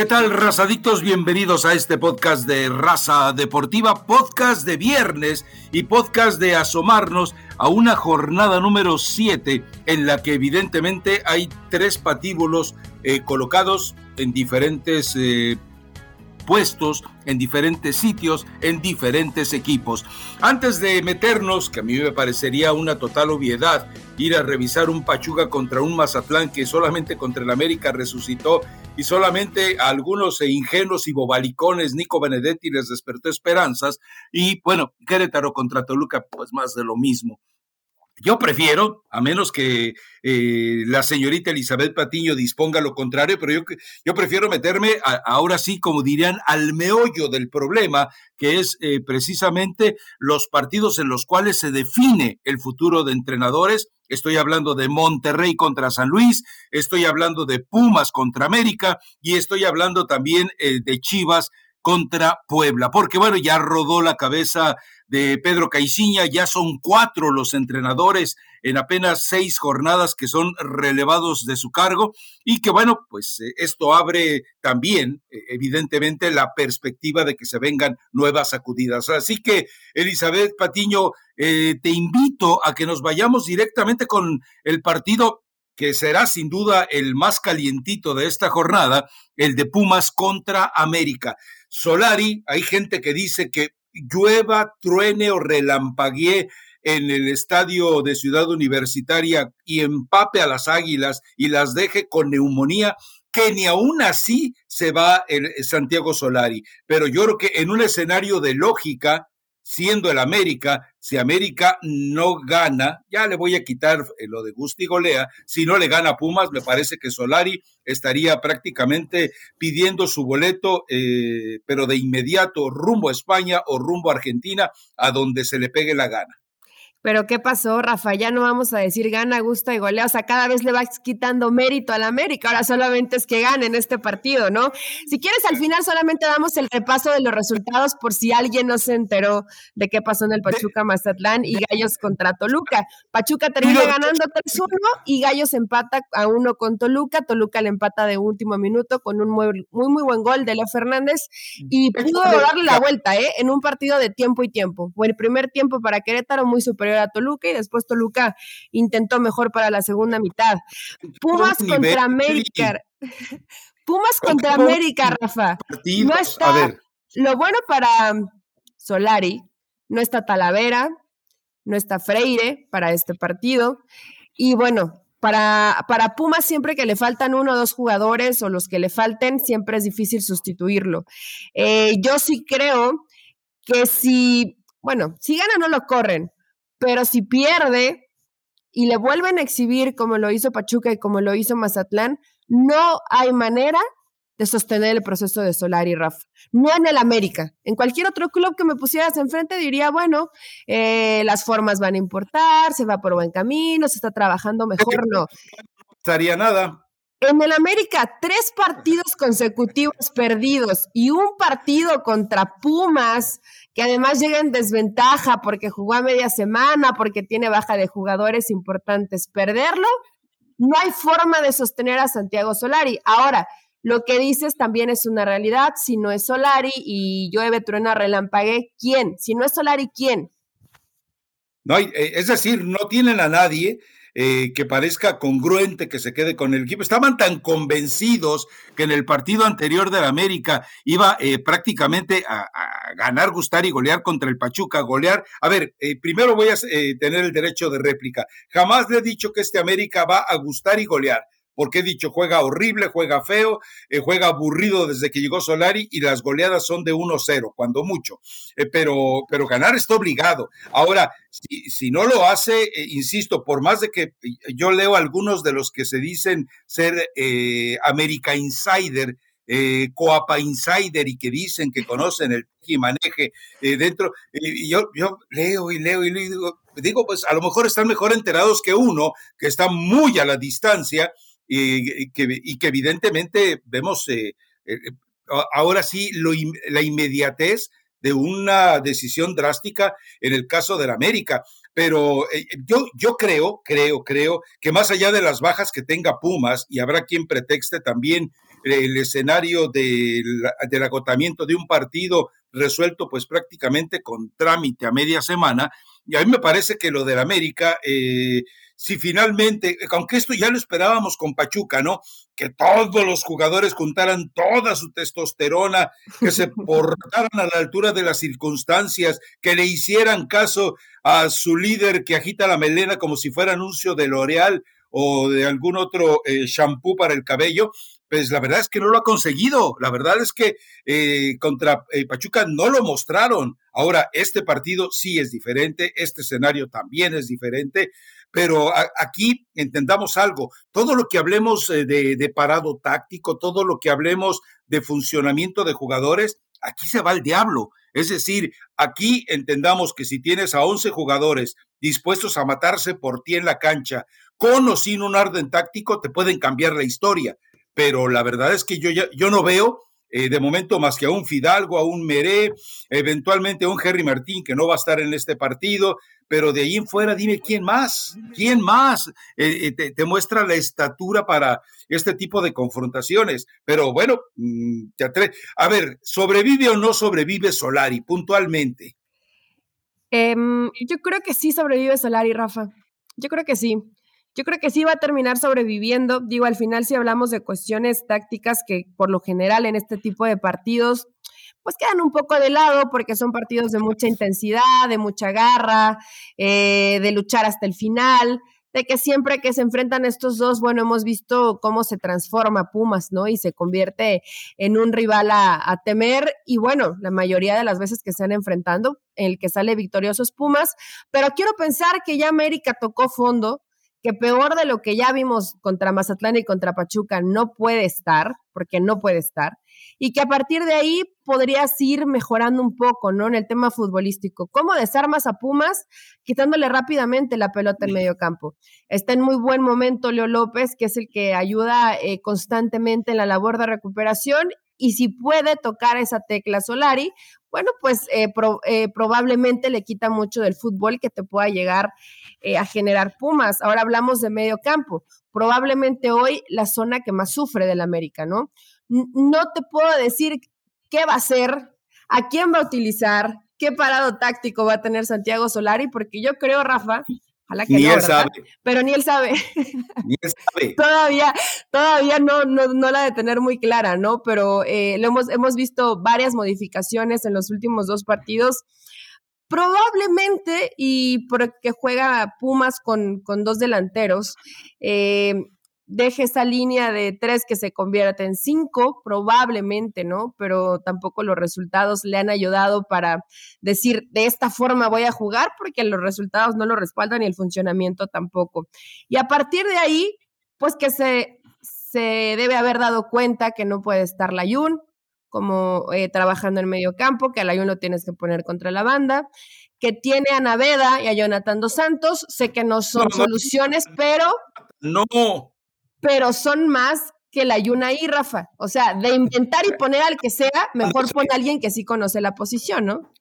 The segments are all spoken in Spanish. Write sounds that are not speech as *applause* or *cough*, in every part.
¿Qué tal, razadictos? Bienvenidos a este podcast de Raza Deportiva, podcast de viernes y podcast de asomarnos a una jornada número 7 en la que evidentemente hay tres patíbulos eh, colocados en diferentes eh, puestos en diferentes sitios, en diferentes equipos. Antes de meternos, que a mí me parecería una total obviedad, ir a revisar un Pachuca contra un Mazatlán que solamente contra el América resucitó y solamente a algunos ingenuos y bobalicones, Nico Benedetti les despertó esperanzas y bueno, Querétaro contra Toluca, pues más de lo mismo. Yo prefiero, a menos que eh, la señorita Elizabeth Patiño disponga lo contrario, pero yo, yo prefiero meterme ahora sí, como dirían, al meollo del problema, que es eh, precisamente los partidos en los cuales se define el futuro de entrenadores. Estoy hablando de Monterrey contra San Luis, estoy hablando de Pumas contra América y estoy hablando también eh, de Chivas contra Puebla, porque bueno, ya rodó la cabeza de Pedro Caiciña, ya son cuatro los entrenadores en apenas seis jornadas que son relevados de su cargo y que bueno, pues eh, esto abre también eh, evidentemente la perspectiva de que se vengan nuevas sacudidas. Así que Elizabeth Patiño, eh, te invito a que nos vayamos directamente con el partido que será sin duda el más calientito de esta jornada, el de Pumas contra América. Solari, hay gente que dice que llueva, truene o relampaguee en el estadio de Ciudad Universitaria y empape a las águilas y las deje con neumonía, que ni aún así se va el Santiago Solari. Pero yo creo que en un escenario de lógica, siendo el América, si América no gana, ya le voy a quitar eh, lo de Gusti Golea, si no le gana Pumas, me parece que Solari estaría prácticamente pidiendo su boleto, eh, pero de inmediato rumbo a España o rumbo a Argentina, a donde se le pegue la gana. Pero ¿qué pasó, Rafa? Ya no vamos a decir gana, gusta y golea. O sea, cada vez le vas quitando mérito al América. Ahora solamente es que gane en este partido, ¿no? Si quieres, al final solamente damos el repaso de los resultados por si alguien no se enteró de qué pasó en el Pachuca Mazatlán y Gallos contra Toluca. Pachuca termina ganando 3-1 y Gallos empata a uno con Toluca. Toluca le empata de último minuto con un muy, muy, muy buen gol de Leo Fernández y pudo darle la vuelta, ¿eh? En un partido de tiempo y tiempo. Fue el primer tiempo para Querétaro muy superior a Toluca y después Toluca intentó mejor para la segunda mitad. Pumas *laughs* contra América. Pumas contra América, Rafa. No está. Lo bueno para Solari, no está Talavera, no está Freire para este partido. Y bueno, para, para Pumas siempre que le faltan uno o dos jugadores o los que le falten, siempre es difícil sustituirlo. Eh, yo sí creo que si, bueno, si gana no lo corren, pero si pierde y le vuelven a exhibir como lo hizo Pachuca y como lo hizo Mazatlán, no hay manera de sostener el proceso de Solari, Rafa. No en el América. En cualquier otro club que me pusieras enfrente diría, bueno, eh, las formas van a importar, se va por buen camino, se está trabajando mejor, no. No estaría nada. En el América, tres partidos consecutivos perdidos y un partido contra Pumas, que además llega en desventaja porque jugó a media semana, porque tiene baja de jugadores importantes. Perderlo, no hay forma de sostener a Santiago Solari. Ahora, lo que dices también es una realidad. Si no es Solari y llueve, truena, relampague, ¿quién? Si no es Solari, ¿quién? No, eh, es decir, no tienen a nadie eh, que parezca congruente que se quede con el equipo. Estaban tan convencidos que en el partido anterior de la América iba eh, prácticamente a, ganar, gustar y golear contra el Pachuca, golear. A ver, eh, primero voy a tener el derecho de réplica. Jamás le he dicho que este América va a gustar y golear porque he dicho, juega horrible, juega feo, eh, juega aburrido desde que llegó Solari y las goleadas son de 1-0, cuando mucho. Eh, pero, pero ganar está obligado. Ahora, si, no lo hace, eh, insisto, por más de que yo leo algunos de los que se dicen ser América Insider, Coapa Insider y que dicen que conocen el y maneje dentro. Y yo, leo y leo y digo, digo, pues a lo mejor están mejor enterados que uno, que está muy a la distancia y, que, evidentemente vemos eh, eh, ahora sí la inmediatez de una decisión drástica en el caso de la América. Pero eh, yo, yo creo, creo, creo que más allá de las bajas que tenga Pumas, y habrá quien pretexte también el escenario del, del agotamiento de un partido resuelto pues prácticamente con trámite a media semana. Y a mí me parece que lo del América, eh, si finalmente, aunque esto ya lo esperábamos con Pachuca, ¿no? Que todos los jugadores juntaran toda su testosterona, que se *laughs* portaran a la altura de las circunstancias, que le hicieran caso a su líder que agita la melena como si fuera anuncio de L'Oreal o de algún otro eh, shampoo para el cabello, pues la verdad es que no lo ha conseguido. La verdad es que eh, contra eh, Pachuca no lo mostraron. Ahora, este partido sí es diferente, este escenario también es diferente, pero aquí entendamos algo, todo lo que hablemos de, de parado táctico, todo lo que hablemos de funcionamiento de jugadores, aquí se va el diablo. Es decir, aquí entendamos que si tienes a 11 jugadores dispuestos a matarse por ti en la cancha, con o sin un orden táctico, te pueden cambiar la historia. Pero la verdad es que yo, yo no veo eh, de momento más que a un Fidalgo, a un Meré, eventualmente a un Henry Martín que no va a estar en este partido, pero de ahí en fuera dime quién más, quién más eh, eh, te, muestra la estatura para este tipo de confrontaciones. Pero bueno, mm, te atre a ver, ¿sobrevive o no sobrevive Solari puntualmente? Eh, yo creo que sí sobrevive Solari, Rafa. Yo creo que sí. Yo creo que sí va a terminar sobreviviendo. Digo, al final si hablamos de cuestiones tácticas que por lo general en este tipo de partidos pues quedan un poco de lado porque son partidos de mucha intensidad, de mucha garra, eh, de luchar hasta el final, de que siempre que se enfrentan estos dos, bueno, hemos visto cómo se transforma Pumas, ¿no? Y se convierte en un rival a, temer. Y bueno, la mayoría de las veces que se han enfrentando, el que sale victorioso es Pumas, pero quiero pensar que ya América tocó fondo, que peor de lo que ya vimos contra Mazatlán y contra Pachuca no puede estar, porque no puede estar, y que a partir de ahí podrías ir mejorando un poco, ¿no? En el tema futbolístico. ¿Cómo desarmas a Pumas quitándole rápidamente la pelota en medio campo? Está en muy buen momento Leo López, que es el que ayuda eh, constantemente en la labor de recuperación y si puede tocar esa tecla Solari, bueno, pues eh, pro, eh, probablemente le quita mucho del fútbol que te pueda llegar eh, a generar Pumas. Ahora hablamos de medio campo. Probablemente hoy la zona que más sufre del América, ¿no? No te puedo decir qué va a hacer, a quién va a utilizar, qué parado táctico va a tener Santiago Solari, porque yo creo, Rafa, Ojalá que ni no, él sabe. Pero ni él sabe. Ni él sabe. *laughs* todavía, todavía no, no, no, la de tener muy clara, ¿no? Pero eh, lo hemos, hemos visto varias modificaciones en los últimos dos partidos. Probablemente, y porque juega Pumas con, con dos delanteros, eh, deje esa línea de tres que se convierte en cinco, probablemente, ¿no? Pero tampoco los resultados le han ayudado para decir, de esta forma voy a jugar, porque los resultados no lo respaldan y el funcionamiento tampoco. Y a partir de ahí, pues que se, se debe haber dado cuenta que no puede estar la Yun como eh, trabajando en medio campo, que a la Yun lo tienes que poner contra la banda, que tiene a Naveda y a Jonathan Dos Santos, sé que no son no, soluciones, pero... No, pero son más que la Yuna y Rafa. O sea, de inventar y poner al que sea, mejor pon a alguien que sí conoce la posición, ¿no?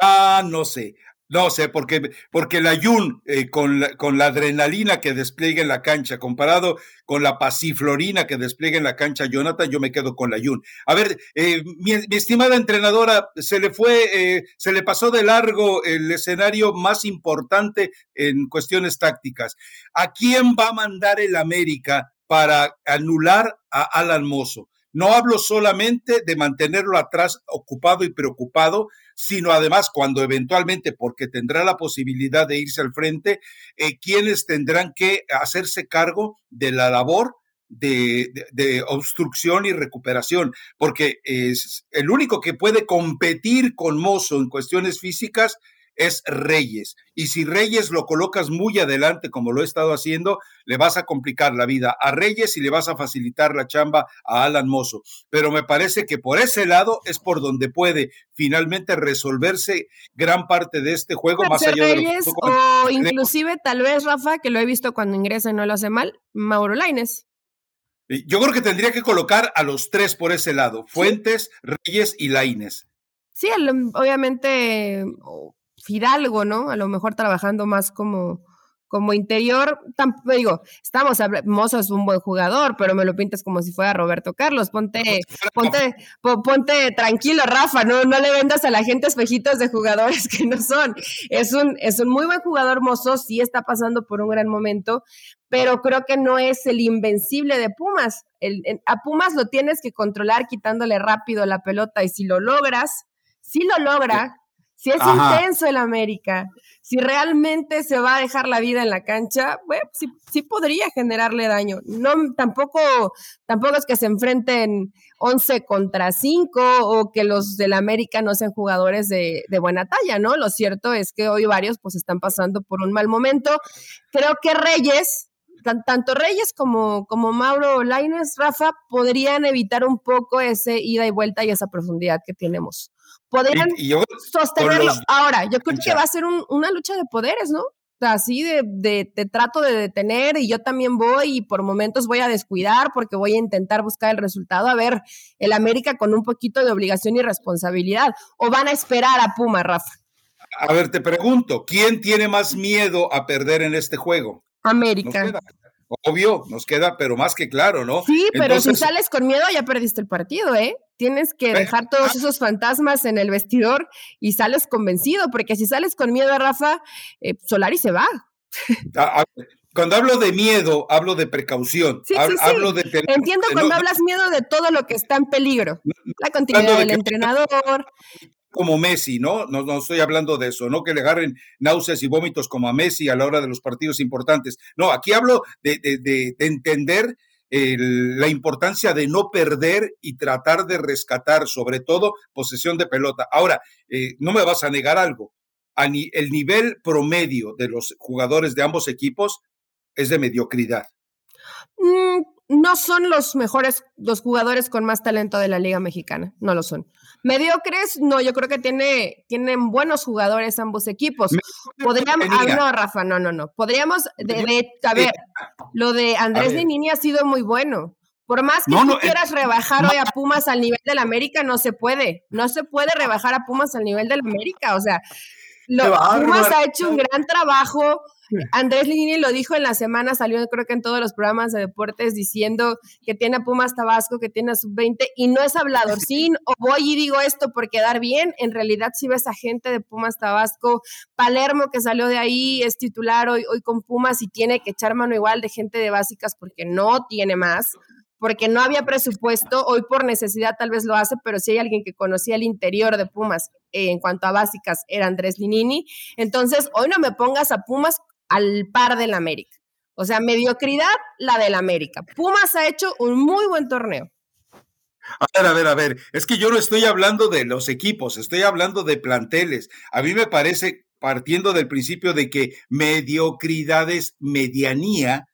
Ah, no sé. No sé, porque, porque la Yun, eh, con, la, con la adrenalina que despliega en la cancha, comparado con la pasiflorina que despliega en la cancha Jonathan, yo me quedo con la Yun. A ver, eh, mi, mi, estimada entrenadora, se le fue, eh, se le pasó de largo el escenario más importante en cuestiones tácticas. ¿A quién va a mandar el América para anular a Alan Mozo. No hablo solamente de mantenerlo atrás ocupado y preocupado, sino además cuando eventualmente, porque tendrá la posibilidad de irse al frente, eh, quienes tendrán que hacerse cargo de la labor de, de, de, obstrucción y recuperación, porque es el único que puede competir con Mozo en cuestiones físicas es Reyes. Y si Reyes lo colocas muy adelante, como lo he estado haciendo, le vas a complicar la vida a Reyes y le vas a facilitar la chamba a Alan Mozo. Pero me parece que por ese lado es por donde puede finalmente resolverse gran parte de este juego, más allá Reyes, de lo O inclusive, tal vez, Rafa, que lo he visto cuando ingresa y no lo hace mal, Mauro Laines. Yo creo que tendría que colocar a los tres por ese lado, Fuentes. Reyes y Laines. Sí, obviamente Fidalgo, ¿no? A lo mejor trabajando más como, como interior, tampoco digo, estamos, Mozo es un buen jugador, pero me lo pintas como si fuera Roberto Carlos. Ponte, ponte, ponte tranquilo, Rafa, no, no le vendas a la gente espejitos de jugadores que no son. Es un, es un muy buen jugador, Mozo, sí está pasando por un gran momento, pero creo que no es el invencible de Pumas. El, a Pumas lo tienes que controlar quitándole rápido la pelota y si lo logras, si lo logra, si es intenso el América, si realmente se va a dejar la vida en la cancha, bueno, sí, sí, podría generarle daño. No, tampoco, tampoco es que se enfrenten 11 contra 5 o que los del América no sean jugadores de, de, buena talla, ¿no? Lo cierto es que hoy varios pues están pasando por un mal momento. Creo que Reyes, tanto Reyes como, como Mauro Laines, Rafa, podrían evitar un poco ese ida y vuelta y esa profundidad que tenemos podrían sostenerlo. Ahora, yo creo que va a ser una lucha de poderes, ¿no? Así de, de, te trato de detener y yo también voy y por momentos voy a descuidar porque voy a intentar buscar el resultado. A ver, el América con un poquito de obligación y responsabilidad. ¿O van a esperar a Puma, Rafa? A ver, te pregunto, ¿quién tiene más miedo a perder en este juego? América. Obvio, nos queda, pero más que claro, ¿no? Sí, pero si sales con miedo ya perdiste el partido, ¿eh? Tienes que dejar todos ah. esos fantasmas en el vestidor y sales convencido, porque si sales con miedo, Rafa, eh, Solari se va. Ah, ah, cuando hablo de miedo, hablo de precaución. Sí, sí, hablo de Entiendo cuando hablas miedo de todo lo que está en peligro. La continuidad del entrenador, como Messi, ¿no? ¿no? No estoy hablando de eso, no que le agarren náuseas y vómitos como a Messi a la hora de los partidos importantes. No, aquí hablo de, de, entender la importancia de no perder y tratar de rescatar, sobre todo, posesión de pelota. Ahora, eh, no me vas a negar algo. el nivel promedio de los jugadores de ambos equipos es de mediocridad. Mm, no son los mejores, los jugadores con más talento de la Liga Mexicana, no lo son. Mediocres, no, yo creo que tiene, tienen buenos jugadores ambos equipos. Podríamos, ah, no, Rafa, no, no, no. Podríamos, de, a ver, lo de Andrés Nini ha sido muy bueno. Por más que tú eh, quieras rebajar hoy a Pumas al nivel del América, no se puede. No se puede rebajar a Pumas al nivel del América. O sea, lo, Pumas ha hecho un gran trabajo. Andrés Lini lo dijo en la semana, salió creo que en todos los programas de deportes diciendo que tiene a Pumas Tabasco, que tiene a Sub-20 y no es hablador, *laughs* sí, o voy y digo esto por quedar bien, en realidad si ves a gente de Pumas Tabasco, Palermo que salió de ahí es titular hoy, hoy con Pumas y tiene que echar mano igual de gente de básicas porque no tiene más porque no había presupuesto, hoy por necesidad tal vez lo hace, pero si hay alguien que conocía el interior de Pumas en cuanto a básicas era Andrés Linini. Entonces, hoy no me pongas a Pumas al par del América. O sea, mediocridad la del América. Pumas ha hecho un muy buen torneo. A ver, a ver, a ver, es que yo no estoy hablando de los equipos, estoy hablando de planteles. A mí me parece, partiendo del principio de que mediocridad es medianía,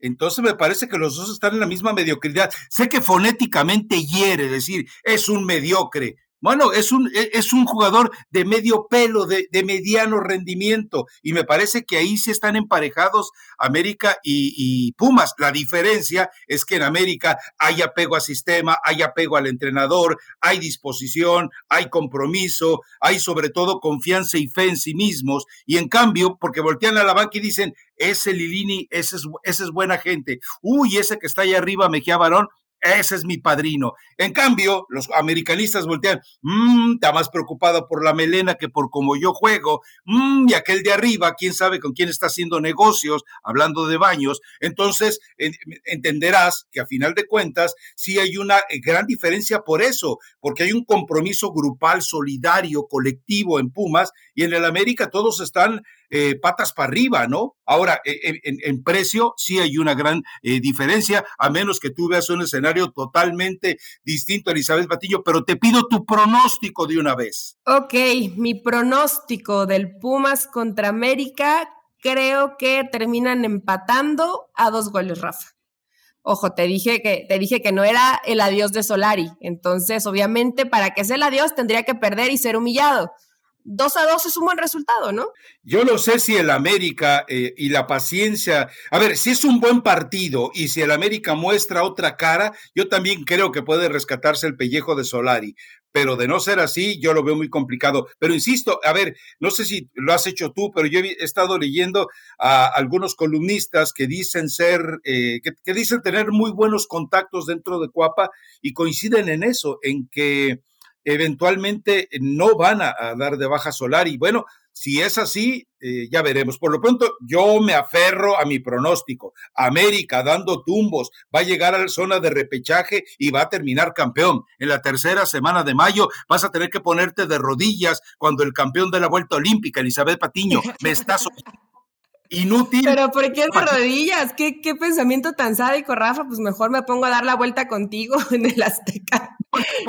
entonces me parece que los dos están en la misma mediocridad. Sé que fonéticamente hiere decir, es un mediocre, bueno, es un, e, es un jugador de medio pelo, de, de, mediano rendimiento, y me parece que ahí sí están emparejados América y, Pumas. La diferencia es que en América hay apego al sistema, hay apego al entrenador, hay disposición, hay compromiso, hay sobre todo confianza y fe en sí mismos, y en cambio, porque voltean a la banca y dicen, ese Lilini, ese es, ese es buena gente, uy, ese que está ahí arriba, Mejía Barón, ese es mi padrino. En cambio, los americanistas voltean, mmm, está más preocupado por la melena que por cómo yo juego, mmm, y aquel de arriba, quién sabe con quién está haciendo negocios, hablando de baños. Entonces, entenderás que a final de cuentas, sí hay una eh, gran diferencia por eso, porque hay un compromiso grupal, solidario, colectivo en Pumas, y en el América todos están eh, patas para arriba, ¿no? Ahora, eh, en, precio sí hay una gran eh, diferencia, a menos que tú veas un escenario totalmente distinto, Elizabeth Batillo, pero te pido tu pronóstico de una vez. Ok, mi pronóstico del Pumas contra América, creo que terminan empatando a dos goles, Rafa. Ojo, te dije que te dije que no era el adiós de Solari, entonces obviamente para que sea el adiós tendría que perder y ser humillado 2 a 2 es un buen resultado, ¿no? Yo no sé si el América eh, y la paciencia, a ver, si es un buen partido y si el América muestra otra cara, yo también creo que puede rescatarse el pellejo de Solari, pero de no ser así, yo lo veo muy complicado. Pero insisto, a ver, no sé si lo has hecho tú, pero yo he estado leyendo a algunos columnistas que dicen ser, eh, que, dicen tener muy buenos contactos dentro de Cuapa y coinciden en eso, en que eventualmente no van a, dar de baja solar. Y bueno, si es así, eh, ya veremos. Por lo pronto, yo me aferro a mi pronóstico. América dando tumbos, va a llegar a la zona de repechaje y va a terminar campeón. En la tercera semana de mayo vas a tener que ponerte de rodillas cuando el campeón de la vuelta olímpica, Elizabeth Patiño, me está *laughs* inútil. Pero ¿por qué de rodillas? ¿Qué, ¿Qué pensamiento tan sádico, Rafa? Pues mejor me pongo a dar la vuelta contigo *laughs* en el Azteca.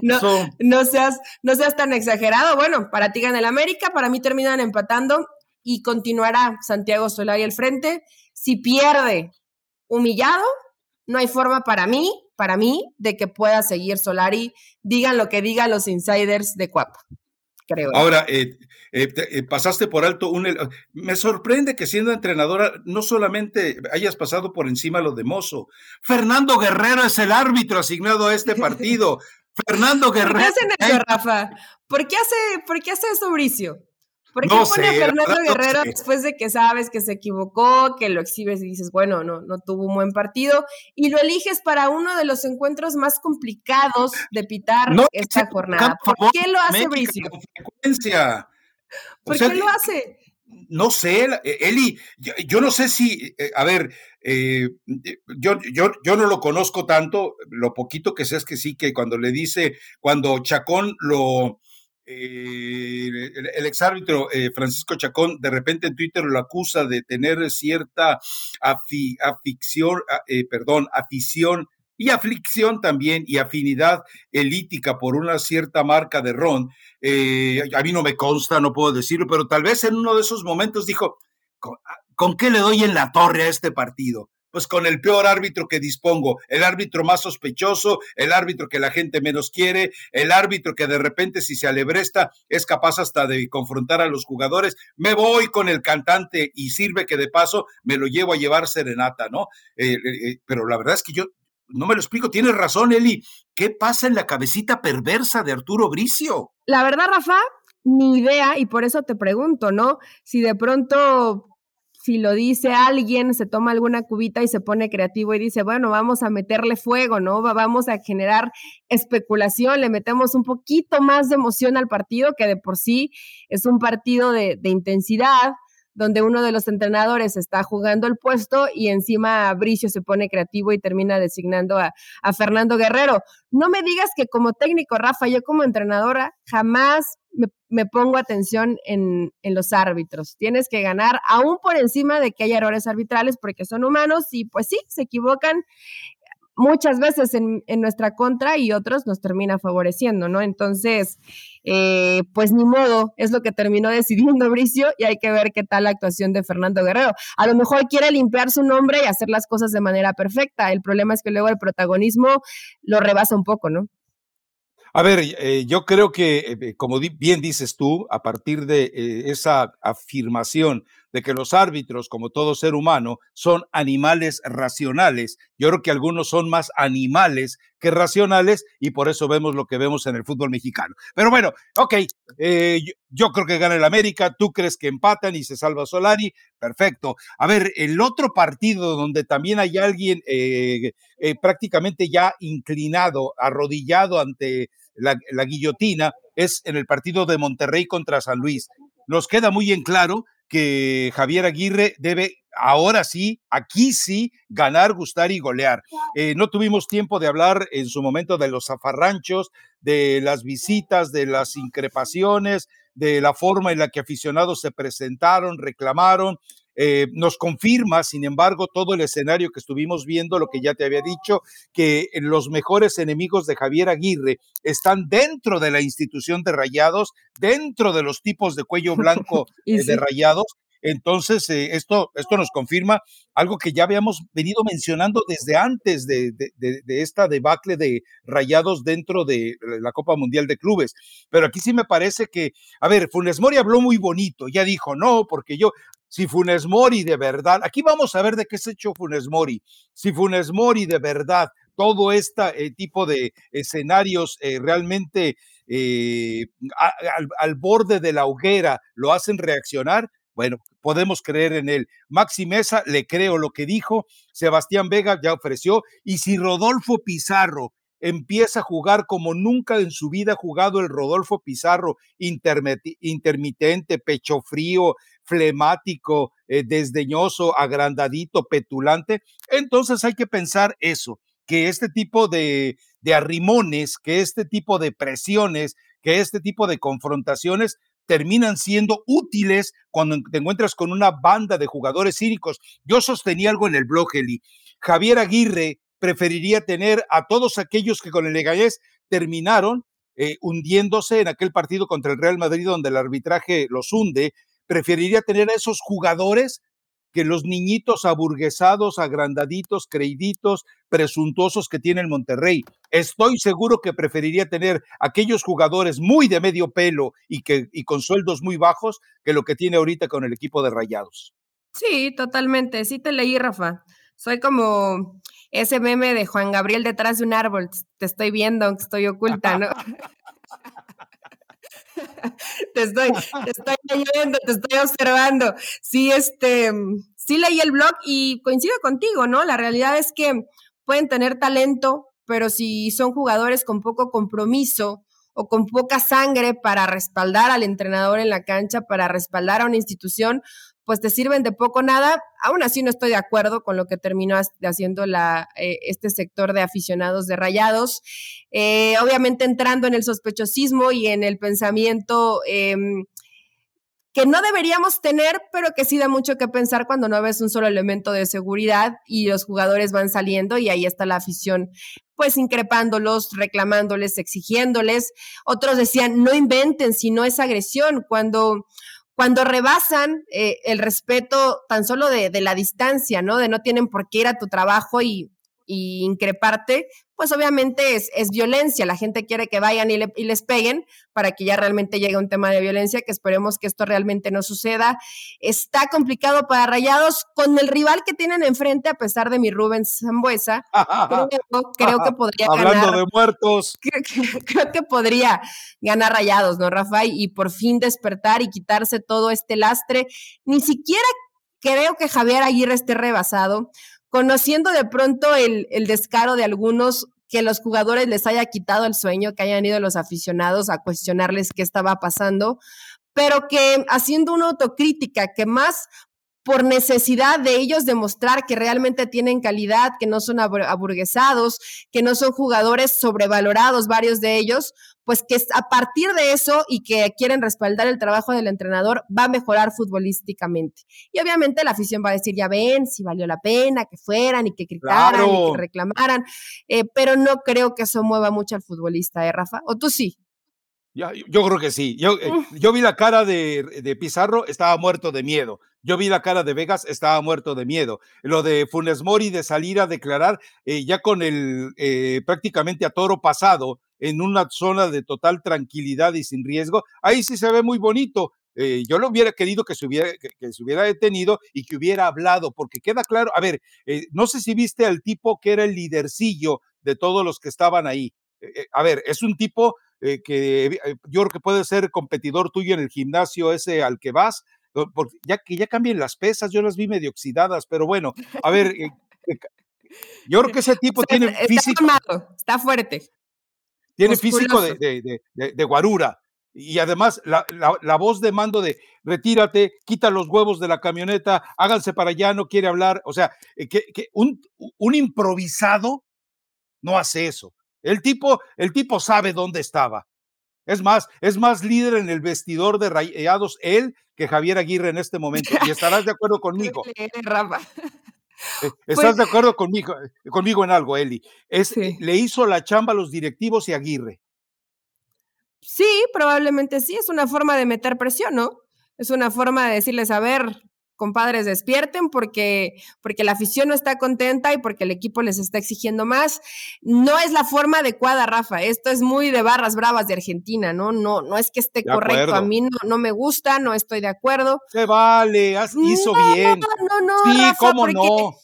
No, no, seas, no seas tan exagerado. Bueno, para ti gana el América, para mí terminan empatando y continuará Santiago Solari al frente. Si pierde humillado, no hay forma para mí, para mí, de que pueda seguir Solari. Digan lo que digan los insiders de Cuapa. Creo. Ahora, eh, eh, eh, pasaste por alto un... Me sorprende que siendo entrenadora no solamente hayas pasado por encima lo de Mozo. Fernando Guerrero es el árbitro asignado a este *laughs* partido. Fernando Guerrero. ¿Por qué hacen eso, Rafa? ¿Por qué hace, ¿por qué hace eso Mauricio? ¿Por qué pone a Fernando Guerrero después de que sabes que se equivocó, que lo exhibes y dices, bueno, no, no tuvo un buen partido, y lo eliges para uno de los encuentros más complicados de pitar esta jornada? ¿Por qué lo hace Mauricio? ¿Por qué lo hace? No sé, Eli, yo, no sé si, eh, a ver, eh, yo, yo, yo no lo conozco tanto, lo poquito que sé es que sí, que cuando le dice, cuando Chacón lo, eh, el, exárbitro Francisco Chacón de repente en Twitter lo acusa de tener cierta afición, perdón, afición y aflicción también y afinidad elítica por una cierta marca de ron. a mí no me consta, no puedo decirlo, pero tal vez en uno de esos momentos dijo, ¿Con qué le doy en la torre a este partido? Pues con el peor árbitro que dispongo, el árbitro más sospechoso, el árbitro que la gente menos quiere, el árbitro que de repente si se alebresta es capaz hasta de confrontar a los jugadores. Me voy con el cantante y sirve que de paso me lo llevo a llevar serenata, ¿no? Eh, eh, eh, pero la verdad es que yo no me lo explico, tienes razón, Eli. ¿Qué pasa en la cabecita perversa de Arturo Bricio? La verdad, Rafa, ni idea, y por eso te pregunto, ¿no? Si de pronto si lo dice alguien, se toma alguna cubita y se pone creativo y dice, bueno, vamos a meterle fuego, ¿no? Vamos a generar especulación, le metemos un poquito más de emoción al partido, que de por sí es un partido de, de intensidad, donde uno de los entrenadores está jugando el puesto y encima Bricio se pone creativo y termina designando a, Fernando Guerrero. No me digas que como técnico, Rafa, yo como entrenadora jamás me, pongo atención en, en, los árbitros. Tienes que ganar aún por encima de que haya errores arbitrales porque son humanos y pues sí, se equivocan muchas veces en, nuestra contra y otros nos termina favoreciendo, ¿no? Entonces, eh, pues ni modo, es lo que terminó *laughs* decidiendo Bricio y hay que ver qué tal la actuación de Fernando Guerrero. A lo mejor quiere limpiar su nombre y hacer las cosas de manera perfecta. El problema es que luego el protagonismo lo rebasa un poco, ¿no? A ver, eh, yo creo que, eh, como bien dices tú, a partir de esa afirmación de que los árbitros, como todo ser humano, son animales racionales. Yo creo que algunos son más animales que racionales y por eso vemos lo que vemos en el fútbol mexicano. Pero bueno, ok, eh, yo, creo que gana el América, tú crees que empatan y se salva Solari, perfecto. A ver, el otro partido donde también hay alguien eh, eh, prácticamente ya inclinado, arrodillado ante la, la guillotina, es en el partido de Monterrey contra San Luis. Nos queda muy en claro que Javier Aguirre debe ahora sí, aquí sí, ganar, gustar y golear. Eh, no tuvimos tiempo de hablar en su momento de los zafarranchos, de las visitas, de las increpaciones, de la forma en la que aficionados se presentaron, reclamaron. Eh, nos confirma, sin embargo, todo el escenario que estuvimos viendo, lo que ya te había dicho, que los mejores enemigos de Javier Aguirre están dentro de la institución de Rayados, dentro de los tipos de cuello blanco *laughs* eh, de Rayados, Entonces, eh, esto, esto nos confirma algo que ya habíamos venido mencionando desde antes de, esta debacle de rayados dentro de la Copa Mundial de Clubes. Pero aquí sí me parece que, a ver, Funes Mori habló muy bonito, ya dijo, no, porque yo, si Funes Mori de verdad, aquí vamos a ver de qué se echó Funes Mori, si Funes Mori de verdad, todo este tipo de escenarios eh, realmente al, al, borde de la hoguera lo hacen reaccionar, bueno, podemos creer en él. Maxi Mesa, le creo lo que dijo, Sebastián Vega ya ofreció, y si Rodolfo Pizarro empieza a jugar como nunca en su vida ha jugado el Rodolfo Pizarro, intermitente, pecho frío, flemático, eh, desdeñoso, agrandadito, petulante, entonces hay que pensar eso, que este tipo de, de arrimones, que este tipo de presiones, que este tipo de confrontaciones terminan siendo útiles cuando te encuentras con una banda de jugadores cívicos. Yo sostenía algo en el blog, Eli. Javier Aguirre preferiría tener a todos aquellos que con el Leganés terminaron eh, hundiéndose en aquel partido contra el Real Madrid donde el arbitraje los hunde, preferiría tener a esos jugadores que los niñitos aburguesados, agrandaditos, creíditos, presuntuosos que tiene el Monterrey. Estoy seguro que preferiría tener aquellos jugadores muy de medio pelo y, que, y con sueldos muy bajos que lo que tiene ahorita con el equipo de Rayados. Sí, totalmente. Sí te leí, Rafa. Soy como ese meme de Juan Gabriel detrás de un árbol. Te estoy viendo, estoy oculta, ¿no? *laughs* *laughs* te estoy, te estoy leyendo, te estoy observando. Sí, este, sí leí el blog y coincido contigo, ¿no? La realidad es que pueden tener talento, pero si son jugadores con poco compromiso o con poca sangre para respaldar al entrenador en la cancha, para respaldar a una institución, pues te sirven de poco nada. Aún así no estoy de acuerdo con lo que terminó haciendo eh, este sector de aficionados de Rayados. Eh, obviamente entrando en el sospechosismo y en el pensamiento em, que no deberíamos tener, pero que sí da mucho que pensar cuando no ves un solo elemento de seguridad y los jugadores van saliendo y ahí está la afición pues increpándolos, reclamándoles, exigiéndoles. Otros decían, no inventen si no es agresión, cuando cuando rebasan eh, el respeto tan solo de, de, la distancia, ¿no? De no tienen por qué ir a tu trabajo y y increparte, pues obviamente es, es, violencia. La gente quiere que vayan y, les peguen para que ya realmente llegue un tema de violencia, que esperemos que esto realmente no suceda. Está complicado para Rayados con el rival que tienen enfrente, a pesar de mi Rubén Zambuesa. creo, *laughs* que podría Hablando de muertos. *laughs* Creo, que podría ganar Rayados, ¿no, Rafa? Y por fin despertar y quitarse todo este lastre. Ni siquiera creo que Javier Aguirre esté rebasado conociendo de pronto el, el descaro de algunos que los jugadores les haya quitado el sueño, que hayan ido los aficionados a cuestionarles qué estaba pasando, pero que haciendo una autocrítica que más por necesidad de ellos demostrar que realmente tienen calidad, que no son aburguesados, que no son jugadores sobrevalorados, varios de ellos, pues que a partir de eso y que quieren respaldar el trabajo del entrenador, va a mejorar futbolísticamente. Y obviamente la afición va a decir, ya ven, si valió la pena que fueran y que gritaran y que reclamaran, eh, pero no creo que eso mueva mucho al futbolista, ¿eh, Rafa? ¿O tú sí? Yo, yo creo que sí. Yo, eh, yo vi la cara de, de, Pizarro, estaba muerto de miedo. Yo vi la cara de Vegas, estaba muerto de miedo. Lo de Funes Mori de salir a declarar eh, ya con el eh, prácticamente a toro pasado en una zona de total tranquilidad y sin riesgo, ahí sí se ve muy bonito. yo lo hubiera querido que se hubiera, que, se hubiera detenido y que hubiera hablado, porque queda claro, a ver, no sé si viste al tipo que era el lidercillo de todos los que estaban ahí. a ver, es un tipo eh, que eh, yo creo que puede ser competidor tuyo en el gimnasio ese al que vas, porque ya que ya cambien las pesas, yo las vi medio oxidadas, pero bueno, a ver, eh, *laughs* yo creo que ese *laughs* tipo tiene está físico. está fuerte. Tiene físico de, de, de, guarura. Y además la, la, voz de mando de retírate, quita los huevos de la camioneta, háganse para allá, no quiere hablar. O sea, que, que un, un improvisado no hace eso. El tipo, el tipo sabe dónde estaba. Es más, es más líder en el vestidor de Rayados él que Javier Aguirre en este *laughs* momento. Y estarás de acuerdo conmigo. Eh, *laughs* estás de pues acuerdo conmigo, eh, conmigo en algo, Eli. Es, Le hizo la chamba a los directivos y Aguirre. Sí, probablemente sí. Es una forma de meter presión, ¿no? Es una forma de decirles, a ver, compadres, despierten porque, porque la afición no está contenta y porque el equipo les está exigiendo más. No es la forma adecuada, Rafa. Esto es muy de barras bravas de Argentina, ¿no? No, no es que esté correcto. A mí no, no, me gusta, no estoy de acuerdo. Se vale, hizo bien. No, no, no. Sí, cómo no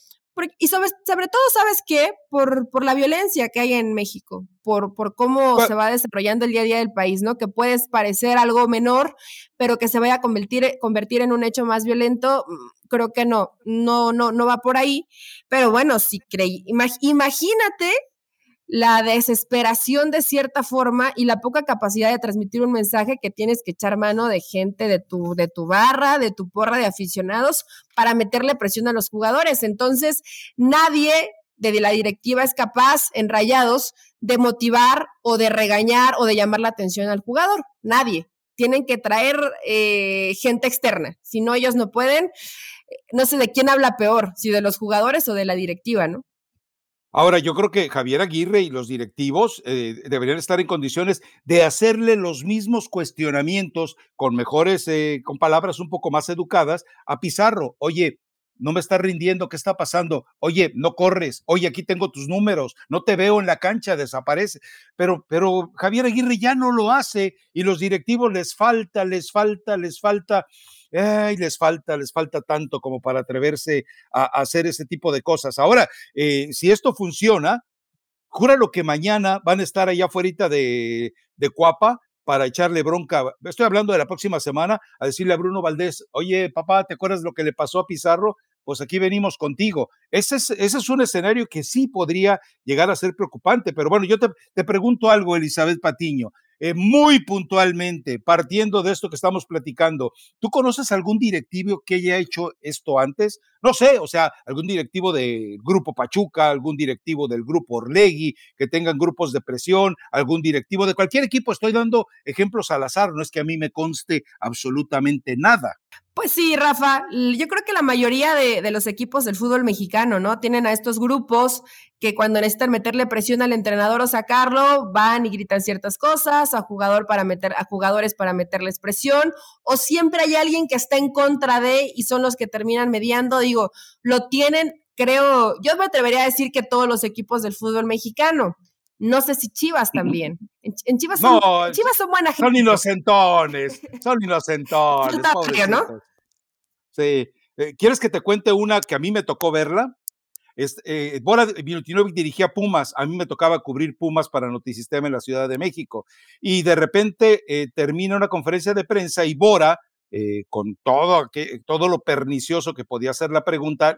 y sobre, sobre, todo, ¿sabes qué? Por, por la violencia que hay en México, por, por cómo se va desarrollando el día a día del país, ¿no? Que puedes parecer algo menor, pero que se vaya a convertir, convertir en un hecho más violento, mm, creo que no, no, no, no va por ahí. Pero bueno, si creí, imagínate la desesperación de cierta forma y la poca capacidad de transmitir un mensaje que tienes que echar mano de gente de tu, de tu barra, de tu porra de aficionados para meterle presión a los jugadores. Entonces, nadie de la directiva es capaz en rayados de motivar o de regañar o de llamar la atención al jugador. Nadie. Tienen que traer eh, gente externa. Si no, ellos no pueden. No sé de quién habla peor, si de los jugadores o de la directiva, ¿no? Ahora, yo creo que Javier Aguirre y los directivos eh, deberían estar en condiciones de hacerle los mismos cuestionamientos con mejores, eh, con palabras un poco más educadas a Pizarro. Oye, no me está rindiendo, ¿qué está pasando? Oye, no corres, oye, aquí tengo tus números, no te veo en la cancha, desaparece. Pero, pero Javier Aguirre ya no lo hace y los directivos les falta, les falta, les falta ay, les falta, les falta tanto como para atreverse a, hacer ese tipo de cosas. Ahora, eh, si esto funciona, lo que mañana van a estar allá afuera de, de Cuapa para echarle bronca, estoy hablando de la próxima semana, a decirle a Bruno Valdés, oye, papá, ¿te acuerdas lo que le pasó a Pizarro? Pues aquí venimos contigo. Ese es, ese es un escenario que sí podría llegar a ser preocupante, pero bueno, yo te, te pregunto algo, Elizabeth Patiño. Eh, muy puntualmente, partiendo de esto que estamos platicando, ¿tú conoces algún directivo que haya hecho esto antes? No sé, o sea, algún directivo del Grupo Pachuca, algún directivo del Grupo Orlegui, que tengan grupos de presión, algún directivo de cualquier equipo. Estoy dando ejemplos al azar, no es que a mí me conste absolutamente nada. Pues sí, Rafa, yo creo que la mayoría de, los equipos del fútbol mexicano, ¿no? Tienen a estos grupos que cuando necesitan meterle presión al entrenador o sacarlo, van y gritan ciertas cosas, a jugador para meter, a jugadores para meterles presión, o siempre hay alguien que está en contra de y son los que terminan mediando. Digo, lo tienen, creo, yo me atrevería a decir que todos los equipos del fútbol mexicano. No sé si Chivas también. En, Chivas, son, Chivas son buena gente. Son inocentones, son *laughs* inocentones. ¿no? Sí. Eh, ¿Quieres que te cuente una que a mí me tocó verla? Es, eh, Bora Milutinovic dirigía Pumas, a mí me tocaba cubrir Pumas para Notisistema en la Ciudad de México. Y de repente eh, termina una conferencia de prensa y Bora eh, con todo, todo lo pernicioso que podía ser la pregunta,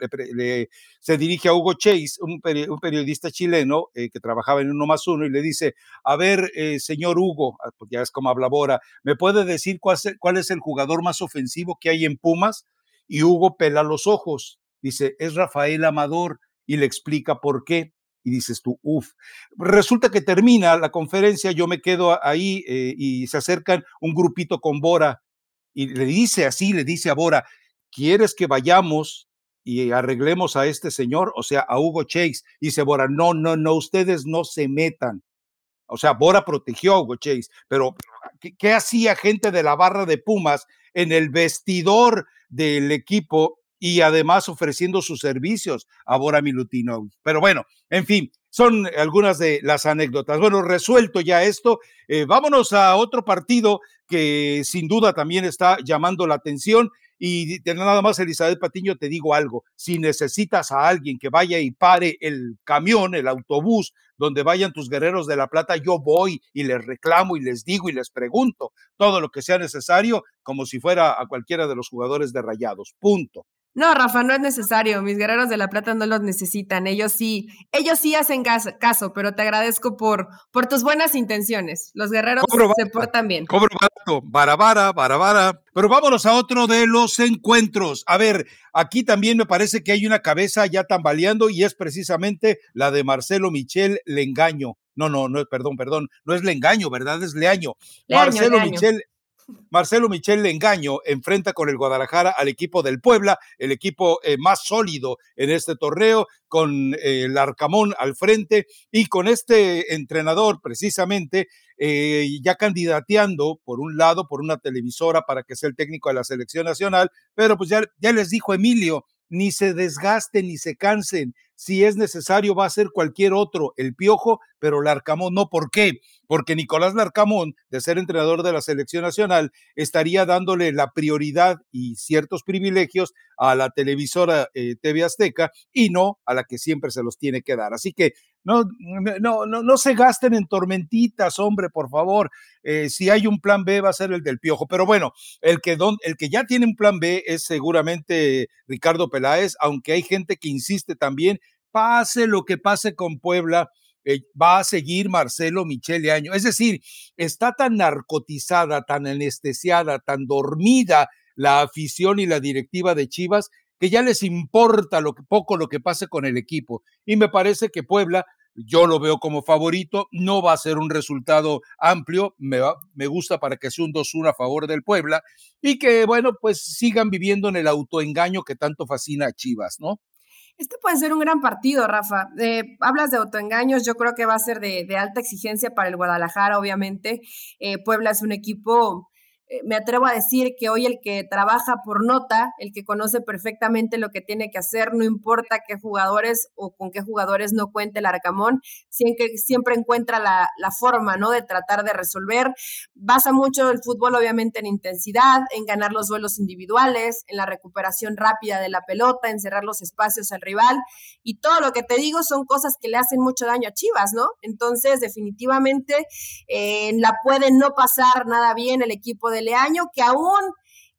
se dirige a Hugo Chase, un, periodista chileno eh, que trabajaba en uno más uno, y le dice, a ver, eh, señor Hugo, ah, ya es como habla Bora, ¿me puede decir cuál es, cuál es el jugador más ofensivo que hay en Pumas? Y Hugo pela los ojos, dice, es Rafael Amador, y le explica por qué y dices tú, uff. Resulta que termina la conferencia, yo me quedo ahí y se acercan un grupito con Bora y le dice así, le dice a Bora, ¿quieres que vayamos y arreglemos a este señor? O sea, a Hugo Chase. Y dice Bora, no, no, no, ustedes no se metan. O sea, Bora protegió a Hugo Chase, pero ¿qué, hacía gente de la barra de Pumas en el vestidor del equipo y además ofreciendo sus servicios a Bora Milutino? Pero bueno, en fin, son algunas de las anécdotas. Bueno, resuelto ya esto, eh, vámonos a otro partido que sin duda también está llamando la atención. Y nada más, Elizabeth Patiño, te digo algo. Si necesitas a alguien que vaya y pare el camión, el autobús, donde vayan tus guerreros de la plata, yo voy y les reclamo y les digo y les pregunto todo lo que sea necesario, como si fuera a cualquiera de los jugadores de rayados. Punto. No, Rafa, no es necesario. Mis guerreros de la plata no los necesitan. Ellos sí, ellos sí hacen caso, pero te agradezco por, por tus buenas intenciones. Los guerreros se portan bien. Cobro barato, barabara, barabara. Pero vámonos a otro de los encuentros. A ver, aquí también me parece que hay una cabeza ya tambaleando y es precisamente la de Marcelo Michel Lengaño. No, no, no, perdón, perdón, no es Lengaño, ¿verdad? Es Leaño. Marcelo Michel Marcelo Michel Engaño enfrenta con el Guadalajara al equipo del Puebla, el equipo eh, más sólido en este torneo, con eh, el Arcamón al frente y con este entrenador precisamente eh, ya candidateando por un lado por una televisora para que sea el técnico de la selección nacional, pero pues ya, ya les dijo Emilio, ni se desgasten ni se cansen. Si es necesario, va a ser cualquier otro, el Piojo, pero Larcamón no. ¿Por qué? Porque Nicolás Larcamón, de ser entrenador de la selección nacional, estaría dándole la prioridad y ciertos privilegios a la televisora eh, TV Azteca y no a la que siempre se los tiene que dar. Así que no, no, no, no se gasten en tormentitas, hombre, por favor. Eh, si hay un plan B, va a ser el del Piojo. Pero bueno, el que, don, el que ya tiene un plan B es seguramente Ricardo Peláez, aunque hay gente que insiste también, pase lo que pase con Puebla. Eh, va a seguir Marcelo Michele Año. Es decir, está tan narcotizada, tan anestesiada, tan dormida la afición y la directiva de Chivas que ya les importa lo que, poco lo que pase con el equipo. Y me parece que Puebla, yo lo veo como favorito, no va a ser un resultado amplio, me, me gusta para que sea un 2-1 a favor del Puebla y que, bueno, pues sigan viviendo en el autoengaño que tanto fascina a Chivas, ¿no? Este puede ser un gran partido, Rafa. Eh, hablas de autoengaños, yo creo que va a ser de, alta exigencia para el Guadalajara, obviamente. Eh, Puebla es un equipo me atrevo a decir que hoy el que trabaja por nota, el que conoce perfectamente lo que tiene que hacer, no importa qué jugadores o con qué jugadores no cuente el Arcamón, siempre, siempre encuentra la, la, forma, ¿no? De tratar de resolver. Basa mucho el fútbol, obviamente, en intensidad, en ganar los duelos individuales, en la recuperación rápida de la pelota, en cerrar los espacios al rival. Y todo lo que te digo son cosas que le hacen mucho daño a Chivas, ¿no? Entonces, definitivamente, eh, la puede no pasar nada bien el equipo de Leaño, que aún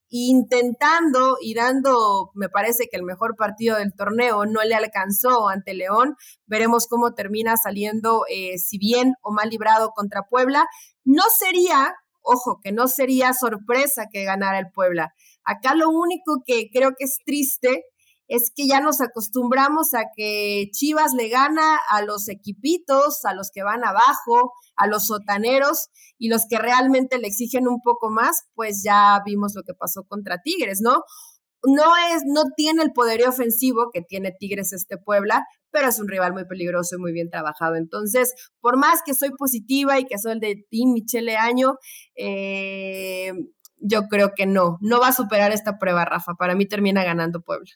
intentando y dando, me parece que el mejor partido del torneo no le alcanzó ante León. Veremos cómo termina saliendo, eh, si bien o mal librado contra Puebla. No sería, ojo, que no sería sorpresa que ganara el Puebla. Acá lo único que creo que es triste es que ya nos acostumbramos a que Chivas le gana a los equipitos, a los que van abajo, a los sotaneros y los que realmente le exigen un poco más, pues ya vimos lo que pasó contra Tigres, ¿no? No es, no tiene el poderío ofensivo que tiene Tigres este Puebla, pero es un rival muy peligroso y muy bien trabajado. Entonces, por más que soy positiva y que soy el de Team Michele Año, eh, yo creo que no, no va a superar esta prueba, Rafa. Para mí termina ganando Puebla.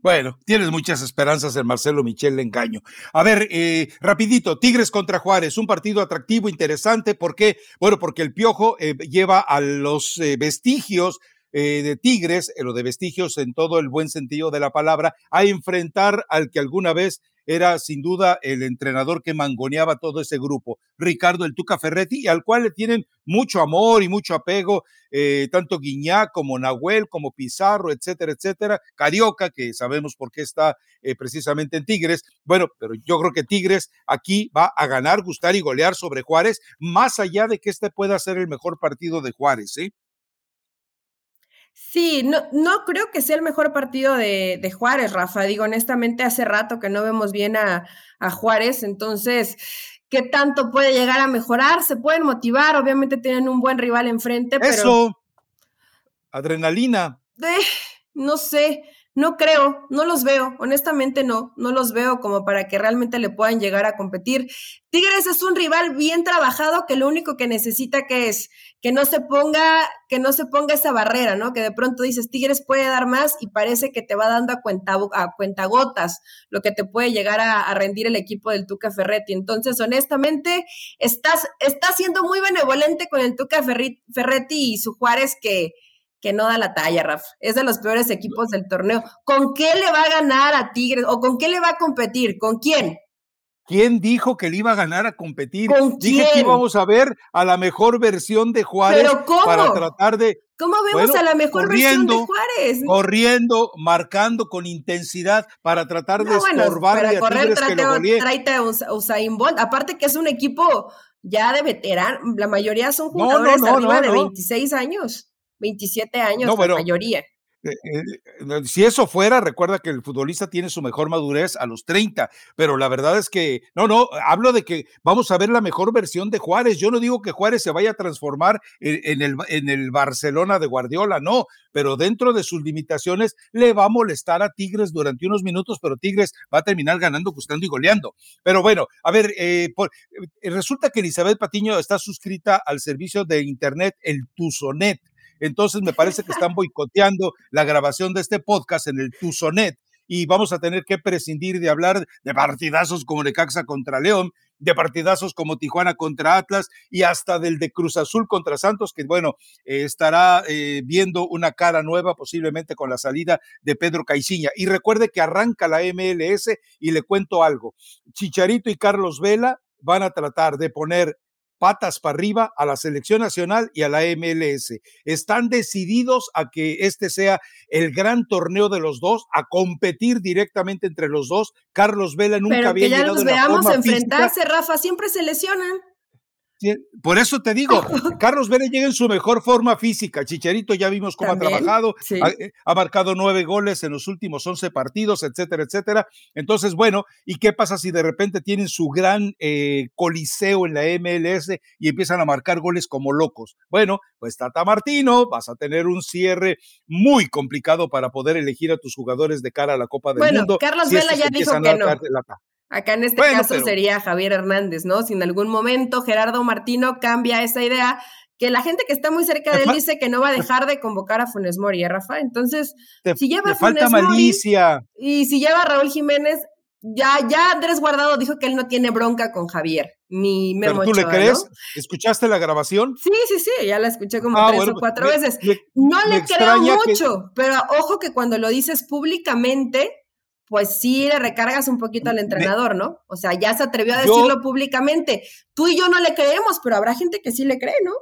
Bueno, tienes muchas esperanzas en Marcelo Michel Engaño. A ver, eh, rapidito, Tigres contra Juárez, un partido atractivo, interesante, ¿por qué? Bueno, porque el Piojo eh, lleva a los eh, vestigios de Tigres, lo de vestigios en todo el buen sentido de la palabra, a enfrentar al que alguna vez era sin duda el entrenador que mangoneaba todo ese grupo, Ricardo el Tuca Ferretti, y al cual le tienen mucho amor y mucho apego, eh, tanto Guiñá como Nahuel, como Pizarro, etcétera, etcétera, Carioca, que sabemos por qué está eh, precisamente en Tigres. Bueno, pero yo creo que Tigres aquí va a ganar, gustar y golear sobre Juárez, más allá de que este pueda ser el mejor partido de Juárez, ¿eh? Sí, no, no creo que sea el mejor partido de, de, Juárez, Rafa. Digo, honestamente, hace rato que no vemos bien a, a, Juárez, entonces, ¿qué tanto puede llegar a mejorar? Se pueden motivar, obviamente tienen un buen rival enfrente, pero... Eso, adrenalina. Eh, no sé, no creo, no los veo, honestamente no, no los veo como para que realmente le puedan llegar a competir. Tigres es un rival bien trabajado que lo único que necesita que es que no se ponga, que no se ponga esa barrera, ¿no? Que de pronto dices, Tigres puede dar más y parece que te va dando a cuenta a cuentagotas lo que te puede llegar a, rendir el equipo del Tuca Ferretti. Entonces, honestamente, estás, está siendo muy benevolente con el Tuca Ferretti y su Juárez que que no da la talla, Rafa. Es de los peores equipos del torneo. ¿Con qué le va a ganar a Tigres o con qué le va a competir? ¿Con quién? ¿Quién dijo que le iba a ganar a competir? ¿Con Dije que íbamos a ver a la mejor versión de Juárez ¿Pero cómo? para tratar de. ¿Cómo vemos a la mejor versión de Juárez? Corriendo, marcando con intensidad para tratar de estorbarle a Tigres que lo a Usain Bolt. Aparte que es un equipo ya de veterano, la mayoría son jugadores arriba de 26 años. 27 años, la mayoría. Eh, eh, si eso fuera, recuerda que el futbolista tiene su mejor madurez a los 30, pero la verdad es que, no, no, hablo de que vamos a ver la mejor versión de Juárez. Yo no digo que Juárez se vaya a transformar en, el, en el Barcelona de Guardiola, no, pero dentro de sus limitaciones le va a molestar a Tigres durante unos minutos, pero Tigres va a terminar ganando, gustando y goleando. Pero bueno, a ver, eh, resulta que Elizabeth Patiño está suscrita al servicio de Internet, el Tuzonet entonces me parece que están boicoteando la grabación de este podcast en el Tuzonet y vamos a tener que prescindir de hablar de partidazos como Necaxa contra León, de partidazos como Tijuana contra Atlas y hasta del de Cruz Azul contra Santos, que bueno, estará eh, viendo una cara nueva posiblemente con la salida de Pedro Caiciña. Y recuerde que arranca la MLS y le cuento algo. Chicharito y Carlos Vela van a tratar de poner patas para arriba a la selección nacional y a la MLS. Están decididos a que este sea el gran torneo de los dos, a competir directamente entre los dos. Carlos Vela nunca Pero había que ya los veamos enfrentarse, Rafa, siempre se lesionan. Por eso te digo, *laughs* Carlos Vélez llega en su mejor forma física. Chicharito ya vimos cómo ha trabajado, eh, ha, marcado nueve goles en los últimos once partidos, etcétera, etcétera. Entonces, bueno, ¿y qué pasa si de repente tienen su gran eh, coliseo en la MLS y empiezan a marcar goles como locos? Bueno, pues Tata Martino, vas a tener un cierre muy complicado para poder elegir a tus jugadores de cara a la Copa del bueno, Mundo. Carlos Vela ya dijo que no. Acá en este caso sería Javier Hernández, ¿no? Si en algún momento Gerardo Martino cambia esa idea, que la gente que está muy cerca de él dice que no va a dejar de convocar a Funes Mori, ¿eh, Rafa? Entonces, si lleva Funes falta malicia. y si lleva a Raúl Jiménez, ya, ya Andrés Guardado dijo que él no tiene bronca con Javier, ni Memo ¿Pero tú le crees? ¿Escuchaste la grabación? Sí, sí, sí, ya la escuché como ah, tres o pues, cuatro veces. no le creo mucho, pero ojo que cuando lo dices públicamente, pues sí le recargas un poquito al entrenador, ¿no? O sea, ya se atrevió a decirlo públicamente. Tú y yo no le creemos, pero habrá gente que sí le cree, ¿no?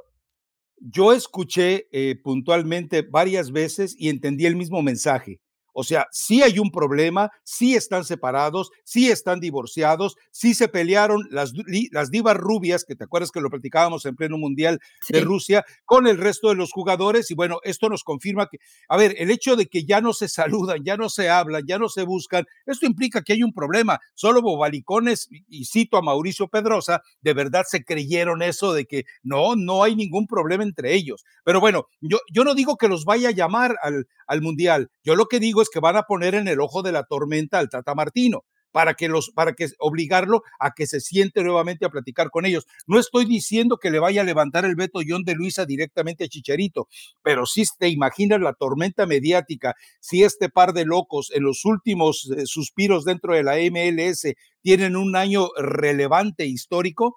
Yo escuché eh, puntualmente varias veces y entendí el mismo mensaje. O sea, sí hay un problema, sí están separados, sí están divorciados, sí se pelearon las, las divas rubias, que te acuerdas que lo platicábamos en pleno mundial de Rusia, con el resto de los jugadores. Y bueno, esto nos confirma que, a ver, el hecho de que ya no se *laughs* saludan, ya no se hablan, ya no se buscan, esto implica que hay un problema. Solo bobalicones, y cito a Mauricio Pedrosa, de verdad se creyeron eso de que no, no hay ningún problema entre ellos. Pero bueno, yo, yo no digo que los vaya a llamar al, al mundial. Yo lo que digo es que van a poner en el ojo de la tormenta al Tata Martino para que los para que obligarlo a que se siente nuevamente a platicar con ellos. No estoy diciendo que le vaya a levantar el veto John de Luisa directamente a Chicharito, pero si te imaginas la tormenta mediática si este par de locos en los últimos eh, suspiros dentro de la MLS tienen un año relevante histórico,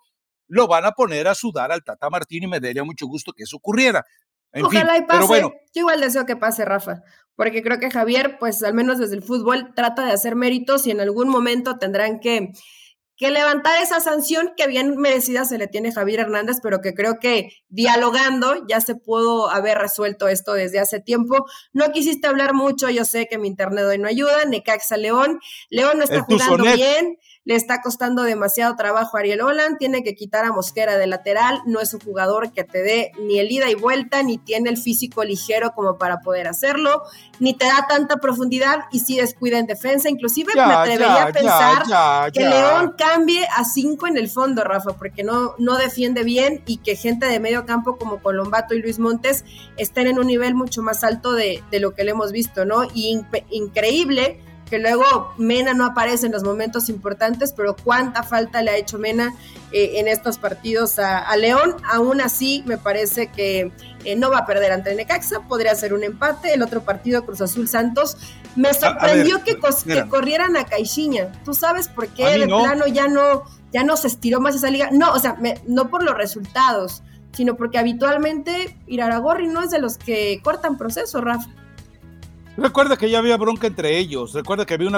lo van a poner a sudar al Tata Martino y me daría mucho gusto que eso ocurriera. Ojalá y pase. Yo igual deseo que pase, Rafa, porque creo que Javier, pues al menos desde el fútbol, trata de hacer méritos y en algún momento tendrán que, que levantar esa sanción que bien merecida se le tiene a Javier Hernández, pero que creo que dialogando ya se pudo haber resuelto esto desde hace tiempo. No quisiste hablar mucho, yo sé que mi internet hoy no ayuda, Necaxa León, León no está jugando bien, le está costando demasiado trabajo a Ariel Holland, tiene que quitar a Mosquera de lateral, no es un jugador que te dé ni el ida y vuelta, ni tiene el físico ligero como para poder hacerlo, ni te da tanta profundidad y sí descuida en defensa, inclusive me atrevería a pensar que León cambie a cinco en el fondo, Rafa, porque no, no defiende bien y que gente de medio campo como Colombato y Luis Montes estén en un nivel mucho más alto de, de lo que le hemos visto, ¿no? Y increíble que luego Mena no aparece en los momentos importantes, pero cuánta falta le ha hecho Mena eh, en estos partidos a, León. Aún así, me parece que eh, no va a perder ante Necaxa, podría ser un empate. El otro partido, Cruz Azul Santos, me sorprendió que, corrieran a Caixinha. ¿Tú sabes por qué de plano ya no, ya no se estiró más esa liga? No, o sea, no por los resultados, sino porque habitualmente Iraragorri no es de los que cortan proceso, Rafa. Recuerda que ya había bronca entre ellos, recuerda que había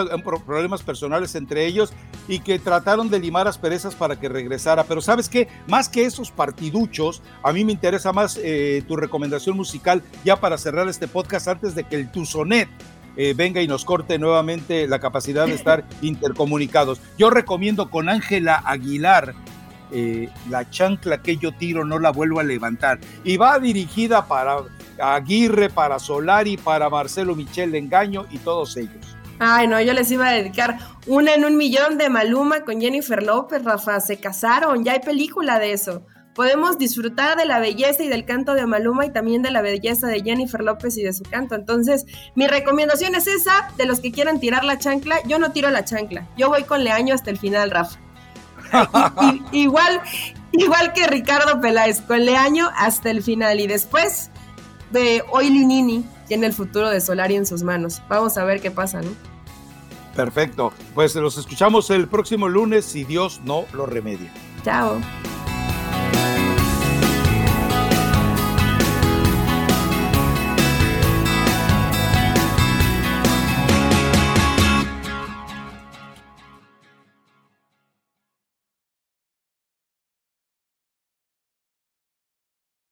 problemas personales entre ellos y que trataron de limar asperezas para que regresara. Pero sabes qué, más que esos partiduchos, a mí me interesa más eh, tu recomendación musical ya para cerrar este podcast antes de que el Tuzonet eh, venga y nos corte nuevamente la capacidad de estar *laughs* intercomunicados. Yo recomiendo con Ángela Aguilar eh, la chancla que yo tiro no la vuelvo a levantar. Y va dirigida para Aguirre, para Solari, para Marcelo Michel Engaño y todos ellos. Ay, no, yo les iba a dedicar una en un millón de Maluma con Jennifer López, Rafa. Se casaron, ya hay película de eso. Podemos disfrutar de la belleza y del canto de Maluma y también de la belleza de Jennifer López y de su canto. Entonces, mi recomendación es esa, de los que quieran tirar la chancla, yo no tiro la chancla, yo voy con Leaño hasta el final, Rafa. igual, igual que Ricardo Peláez, con Leaño hasta el final y después de Hoy Linini tiene el futuro de Solari en sus manos. Vamos a ver qué pasa, ¿no? Perfecto. Pues los escuchamos el próximo lunes si Dios no lo remedia. Chao.